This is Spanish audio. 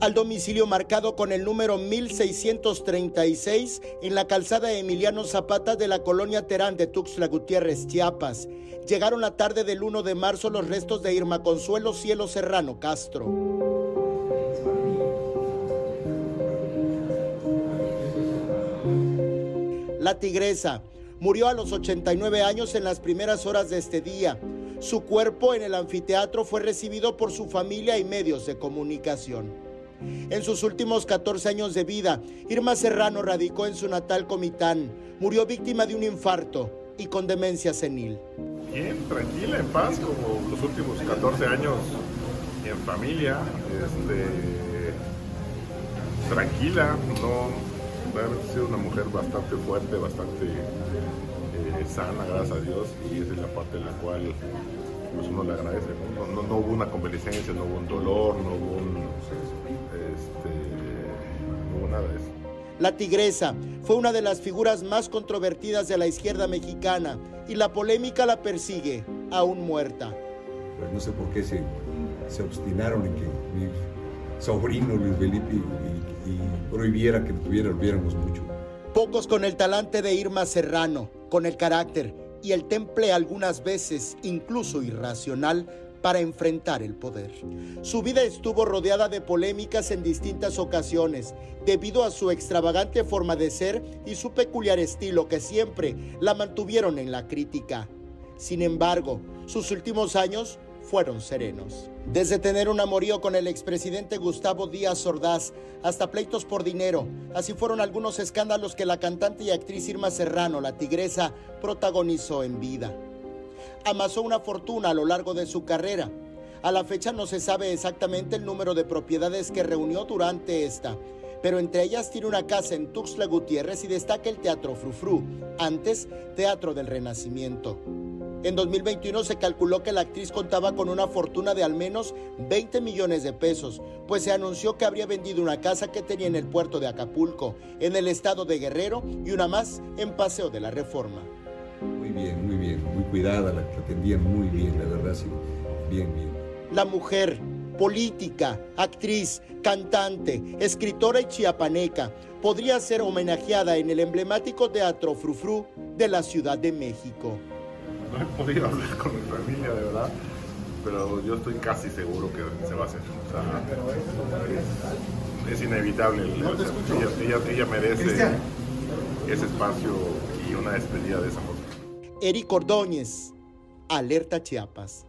al domicilio marcado con el número 1636 en la calzada Emiliano Zapata de la colonia Terán de Tuxtla Gutiérrez, Chiapas. Llegaron la tarde del 1 de marzo los restos de Irma Consuelo Cielo Serrano Castro. La tigresa murió a los 89 años en las primeras horas de este día. Su cuerpo en el anfiteatro fue recibido por su familia y medios de comunicación. En sus últimos 14 años de vida, Irma Serrano radicó en su natal Comitán. Murió víctima de un infarto y con demencia senil. Bien, tranquila, en paz, como los últimos 14 años en familia. Este, tranquila, no, ha sido una mujer bastante fuerte, bastante eh, sana, gracias a Dios, y es la parte de la cual pues uno le agradece. ¿no? No, hubo una convalescencia, no hubo un dolor, no hubo un La tigresa fue una de las figuras más controvertidas de la izquierda mexicana y la polémica la persigue, aún muerta. Pues no sé por qué se, se obstinaron en que mi sobrino Luis Felipe y, prohibiera que tuviéramos mucho. Pocos con el talante de Irma Serrano, con el carácter y el temple algunas veces incluso irracional para enfrentar el poder. Su vida estuvo rodeada de polémicas en distintas ocasiones, debido a su extravagante forma de ser y su peculiar estilo que siempre la mantuvieron en la crítica. Sin embargo, sus últimos años fueron serenos. Desde tener un amorío con el expresidente Gustavo Díaz Ordaz hasta pleitos por dinero, así fueron algunos escándalos que la cantante y actriz Irma Serrano, la tigresa, protagonizó en vida amasó una fortuna a lo largo de su carrera. A la fecha no se sabe exactamente el número de propiedades que reunió durante esta, pero entre ellas tiene una casa en Tuxtla Gutiérrez y destaca el Teatro Frufru, antes Teatro del Renacimiento. En 2021 se calculó que la actriz contaba con una fortuna de al menos 20 millones de pesos, pues se anunció que habría vendido una casa que tenía en el puerto de Acapulco, en el estado de Guerrero, y una más en Paseo de la Reforma. Muy bien, muy bien, muy cuidada, la atendían muy bien, la verdad, sí, bien, bien. La mujer, política, actriz, cantante, escritora y chiapaneca, podría ser homenajeada en el emblemático Teatro Frufru de la Ciudad de México. No he podido hablar con mi familia, de verdad, pero yo estoy casi seguro que se va a hacer. es, inevitable. ella, ella merece ese espacio y una despedida de esa forma. Eric Ordóñez, Alerta Chiapas.